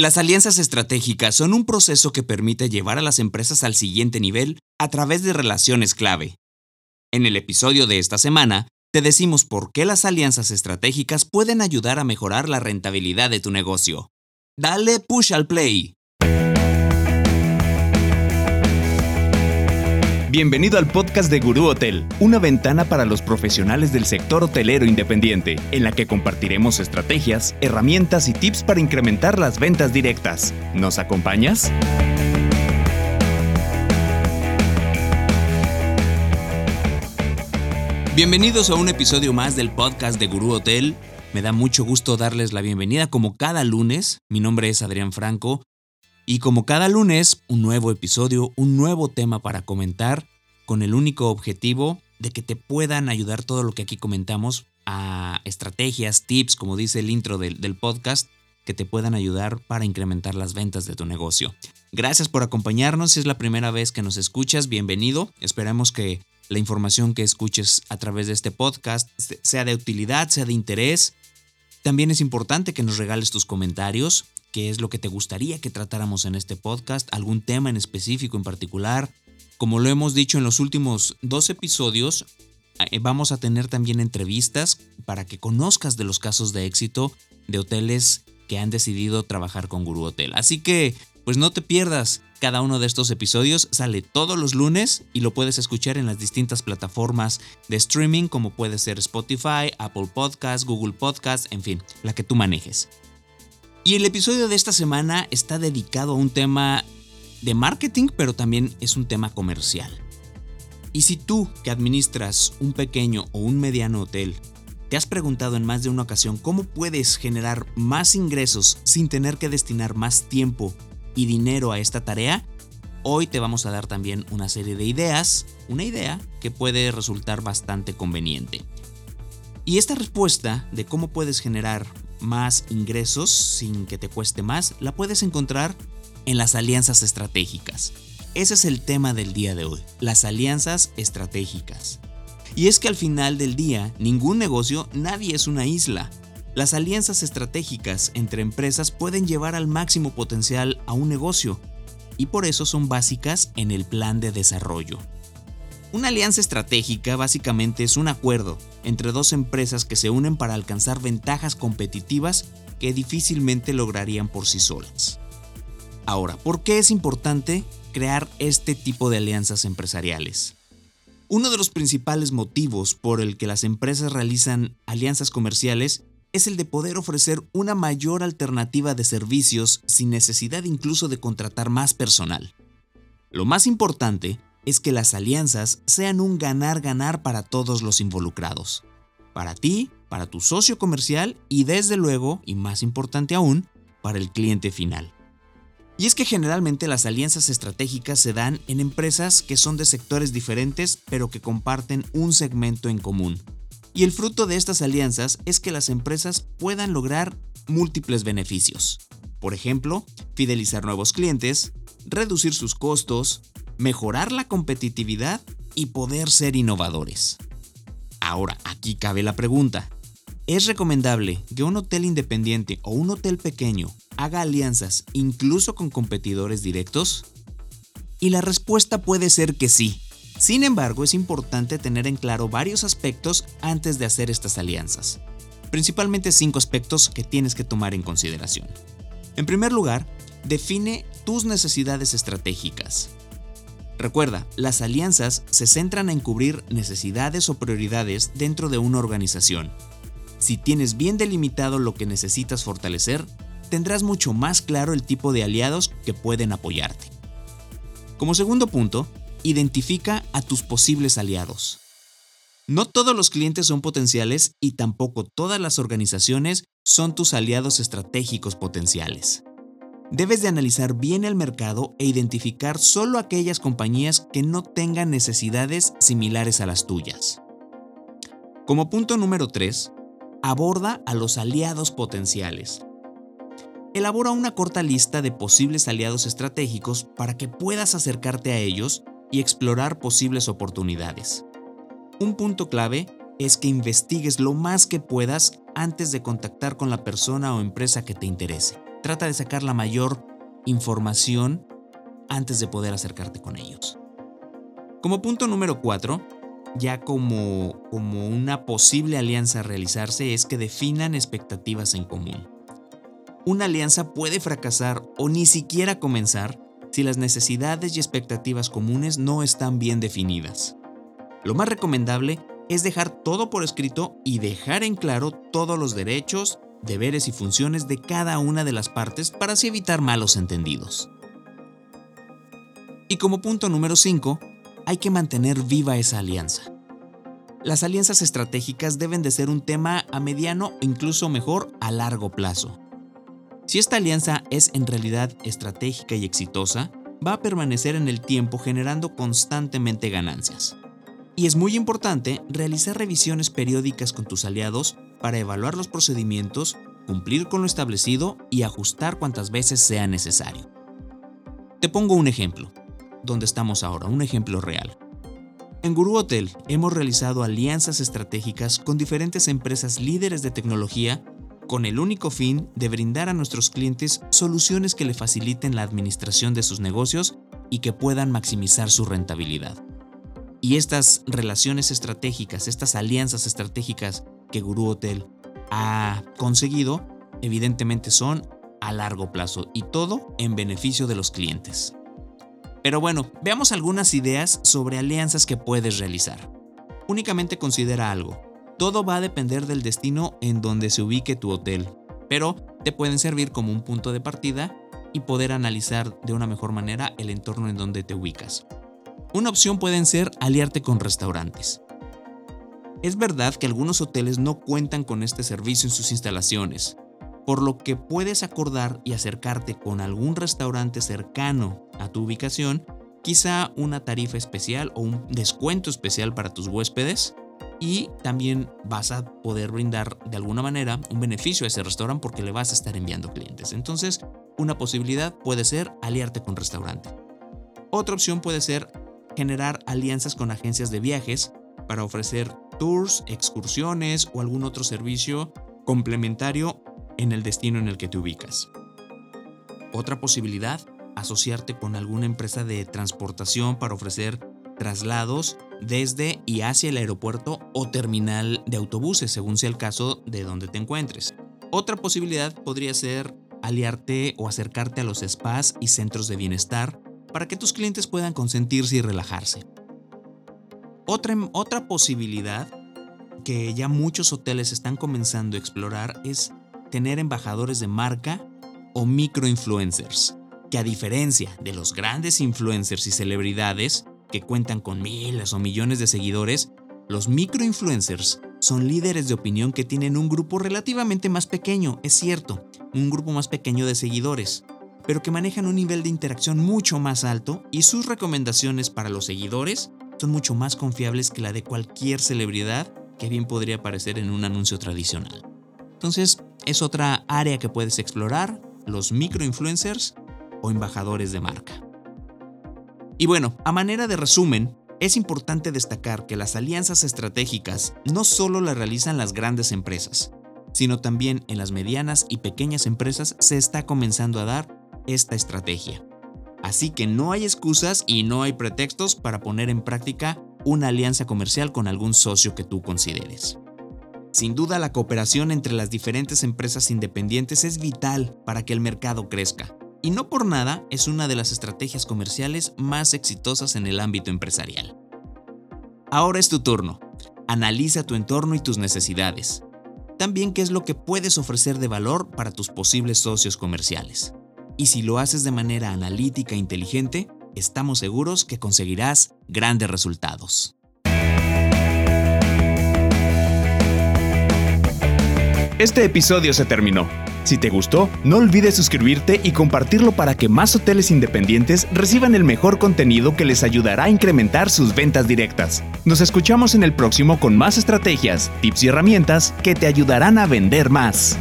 Las alianzas estratégicas son un proceso que permite llevar a las empresas al siguiente nivel a través de relaciones clave. En el episodio de esta semana, te decimos por qué las alianzas estratégicas pueden ayudar a mejorar la rentabilidad de tu negocio. Dale push al play. Bienvenido al podcast de Gurú Hotel, una ventana para los profesionales del sector hotelero independiente, en la que compartiremos estrategias, herramientas y tips para incrementar las ventas directas. ¿Nos acompañas? Bienvenidos a un episodio más del podcast de Gurú Hotel. Me da mucho gusto darles la bienvenida como cada lunes. Mi nombre es Adrián Franco y como cada lunes, un nuevo episodio, un nuevo tema para comentar, con el único objetivo de que te puedan ayudar todo lo que aquí comentamos a estrategias, tips, como dice el intro del, del podcast, que te puedan ayudar para incrementar las ventas de tu negocio. Gracias por acompañarnos, si es la primera vez que nos escuchas, bienvenido. Esperamos que la información que escuches a través de este podcast sea de utilidad, sea de interés. También es importante que nos regales tus comentarios qué es lo que te gustaría que tratáramos en este podcast, algún tema en específico en particular. Como lo hemos dicho en los últimos dos episodios, eh, vamos a tener también entrevistas para que conozcas de los casos de éxito de hoteles que han decidido trabajar con Guru Hotel. Así que, pues no te pierdas. Cada uno de estos episodios sale todos los lunes y lo puedes escuchar en las distintas plataformas de streaming como puede ser Spotify, Apple Podcasts, Google Podcasts, en fin, la que tú manejes. Y el episodio de esta semana está dedicado a un tema de marketing, pero también es un tema comercial. Y si tú, que administras un pequeño o un mediano hotel, te has preguntado en más de una ocasión cómo puedes generar más ingresos sin tener que destinar más tiempo y dinero a esta tarea, hoy te vamos a dar también una serie de ideas, una idea que puede resultar bastante conveniente. Y esta respuesta de cómo puedes generar más ingresos sin que te cueste más, la puedes encontrar en las alianzas estratégicas. Ese es el tema del día de hoy, las alianzas estratégicas. Y es que al final del día, ningún negocio, nadie es una isla. Las alianzas estratégicas entre empresas pueden llevar al máximo potencial a un negocio, y por eso son básicas en el plan de desarrollo. Una alianza estratégica básicamente es un acuerdo entre dos empresas que se unen para alcanzar ventajas competitivas que difícilmente lograrían por sí solas. Ahora, ¿por qué es importante crear este tipo de alianzas empresariales? Uno de los principales motivos por el que las empresas realizan alianzas comerciales es el de poder ofrecer una mayor alternativa de servicios sin necesidad incluso de contratar más personal. Lo más importante es que las alianzas sean un ganar-ganar para todos los involucrados. Para ti, para tu socio comercial y desde luego, y más importante aún, para el cliente final. Y es que generalmente las alianzas estratégicas se dan en empresas que son de sectores diferentes pero que comparten un segmento en común. Y el fruto de estas alianzas es que las empresas puedan lograr múltiples beneficios. Por ejemplo, fidelizar nuevos clientes, reducir sus costos, mejorar la competitividad y poder ser innovadores. Ahora, aquí cabe la pregunta. ¿Es recomendable que un hotel independiente o un hotel pequeño haga alianzas incluso con competidores directos? Y la respuesta puede ser que sí. Sin embargo, es importante tener en claro varios aspectos antes de hacer estas alianzas. Principalmente cinco aspectos que tienes que tomar en consideración. En primer lugar, define tus necesidades estratégicas. Recuerda, las alianzas se centran en cubrir necesidades o prioridades dentro de una organización. Si tienes bien delimitado lo que necesitas fortalecer, tendrás mucho más claro el tipo de aliados que pueden apoyarte. Como segundo punto, identifica a tus posibles aliados. No todos los clientes son potenciales y tampoco todas las organizaciones son tus aliados estratégicos potenciales debes de analizar bien el mercado e identificar solo aquellas compañías que no tengan necesidades similares a las tuyas. Como punto número 3, aborda a los aliados potenciales. Elabora una corta lista de posibles aliados estratégicos para que puedas acercarte a ellos y explorar posibles oportunidades. Un punto clave es que investigues lo más que puedas antes de contactar con la persona o empresa que te interese. Trata de sacar la mayor información antes de poder acercarte con ellos. Como punto número 4, ya como, como una posible alianza a realizarse es que definan expectativas en común. Una alianza puede fracasar o ni siquiera comenzar si las necesidades y expectativas comunes no están bien definidas. Lo más recomendable es dejar todo por escrito y dejar en claro todos los derechos, deberes y funciones de cada una de las partes para así evitar malos entendidos. Y como punto número 5, hay que mantener viva esa alianza. Las alianzas estratégicas deben de ser un tema a mediano o incluso mejor a largo plazo. Si esta alianza es en realidad estratégica y exitosa, va a permanecer en el tiempo generando constantemente ganancias. Y es muy importante realizar revisiones periódicas con tus aliados para evaluar los procedimientos, cumplir con lo establecido y ajustar cuantas veces sea necesario. Te pongo un ejemplo, donde estamos ahora, un ejemplo real. En Guru Hotel hemos realizado alianzas estratégicas con diferentes empresas líderes de tecnología con el único fin de brindar a nuestros clientes soluciones que le faciliten la administración de sus negocios y que puedan maximizar su rentabilidad. Y estas relaciones estratégicas, estas alianzas estratégicas que Guru Hotel ha conseguido, evidentemente son a largo plazo y todo en beneficio de los clientes. Pero bueno, veamos algunas ideas sobre alianzas que puedes realizar. Únicamente considera algo. Todo va a depender del destino en donde se ubique tu hotel, pero te pueden servir como un punto de partida y poder analizar de una mejor manera el entorno en donde te ubicas. Una opción pueden ser aliarte con restaurantes. Es verdad que algunos hoteles no cuentan con este servicio en sus instalaciones, por lo que puedes acordar y acercarte con algún restaurante cercano a tu ubicación, quizá una tarifa especial o un descuento especial para tus huéspedes y también vas a poder brindar de alguna manera un beneficio a ese restaurante porque le vas a estar enviando clientes. Entonces, una posibilidad puede ser aliarte con restaurante. Otra opción puede ser generar alianzas con agencias de viajes para ofrecer tours, excursiones o algún otro servicio complementario en el destino en el que te ubicas. Otra posibilidad, asociarte con alguna empresa de transportación para ofrecer traslados desde y hacia el aeropuerto o terminal de autobuses, según sea el caso de donde te encuentres. Otra posibilidad podría ser aliarte o acercarte a los spas y centros de bienestar para que tus clientes puedan consentirse y relajarse. Otra, otra posibilidad que ya muchos hoteles están comenzando a explorar es tener embajadores de marca o microinfluencers, que a diferencia de los grandes influencers y celebridades que cuentan con miles o millones de seguidores, los microinfluencers son líderes de opinión que tienen un grupo relativamente más pequeño, es cierto, un grupo más pequeño de seguidores, pero que manejan un nivel de interacción mucho más alto y sus recomendaciones para los seguidores son mucho más confiables que la de cualquier celebridad que bien podría aparecer en un anuncio tradicional. Entonces, es otra área que puedes explorar, los microinfluencers o embajadores de marca. Y bueno, a manera de resumen, es importante destacar que las alianzas estratégicas no solo las realizan las grandes empresas, sino también en las medianas y pequeñas empresas se está comenzando a dar esta estrategia. Así que no hay excusas y no hay pretextos para poner en práctica una alianza comercial con algún socio que tú consideres. Sin duda, la cooperación entre las diferentes empresas independientes es vital para que el mercado crezca, y no por nada es una de las estrategias comerciales más exitosas en el ámbito empresarial. Ahora es tu turno. Analiza tu entorno y tus necesidades. También qué es lo que puedes ofrecer de valor para tus posibles socios comerciales. Y si lo haces de manera analítica e inteligente, estamos seguros que conseguirás grandes resultados. Este episodio se terminó. Si te gustó, no olvides suscribirte y compartirlo para que más hoteles independientes reciban el mejor contenido que les ayudará a incrementar sus ventas directas. Nos escuchamos en el próximo con más estrategias, tips y herramientas que te ayudarán a vender más.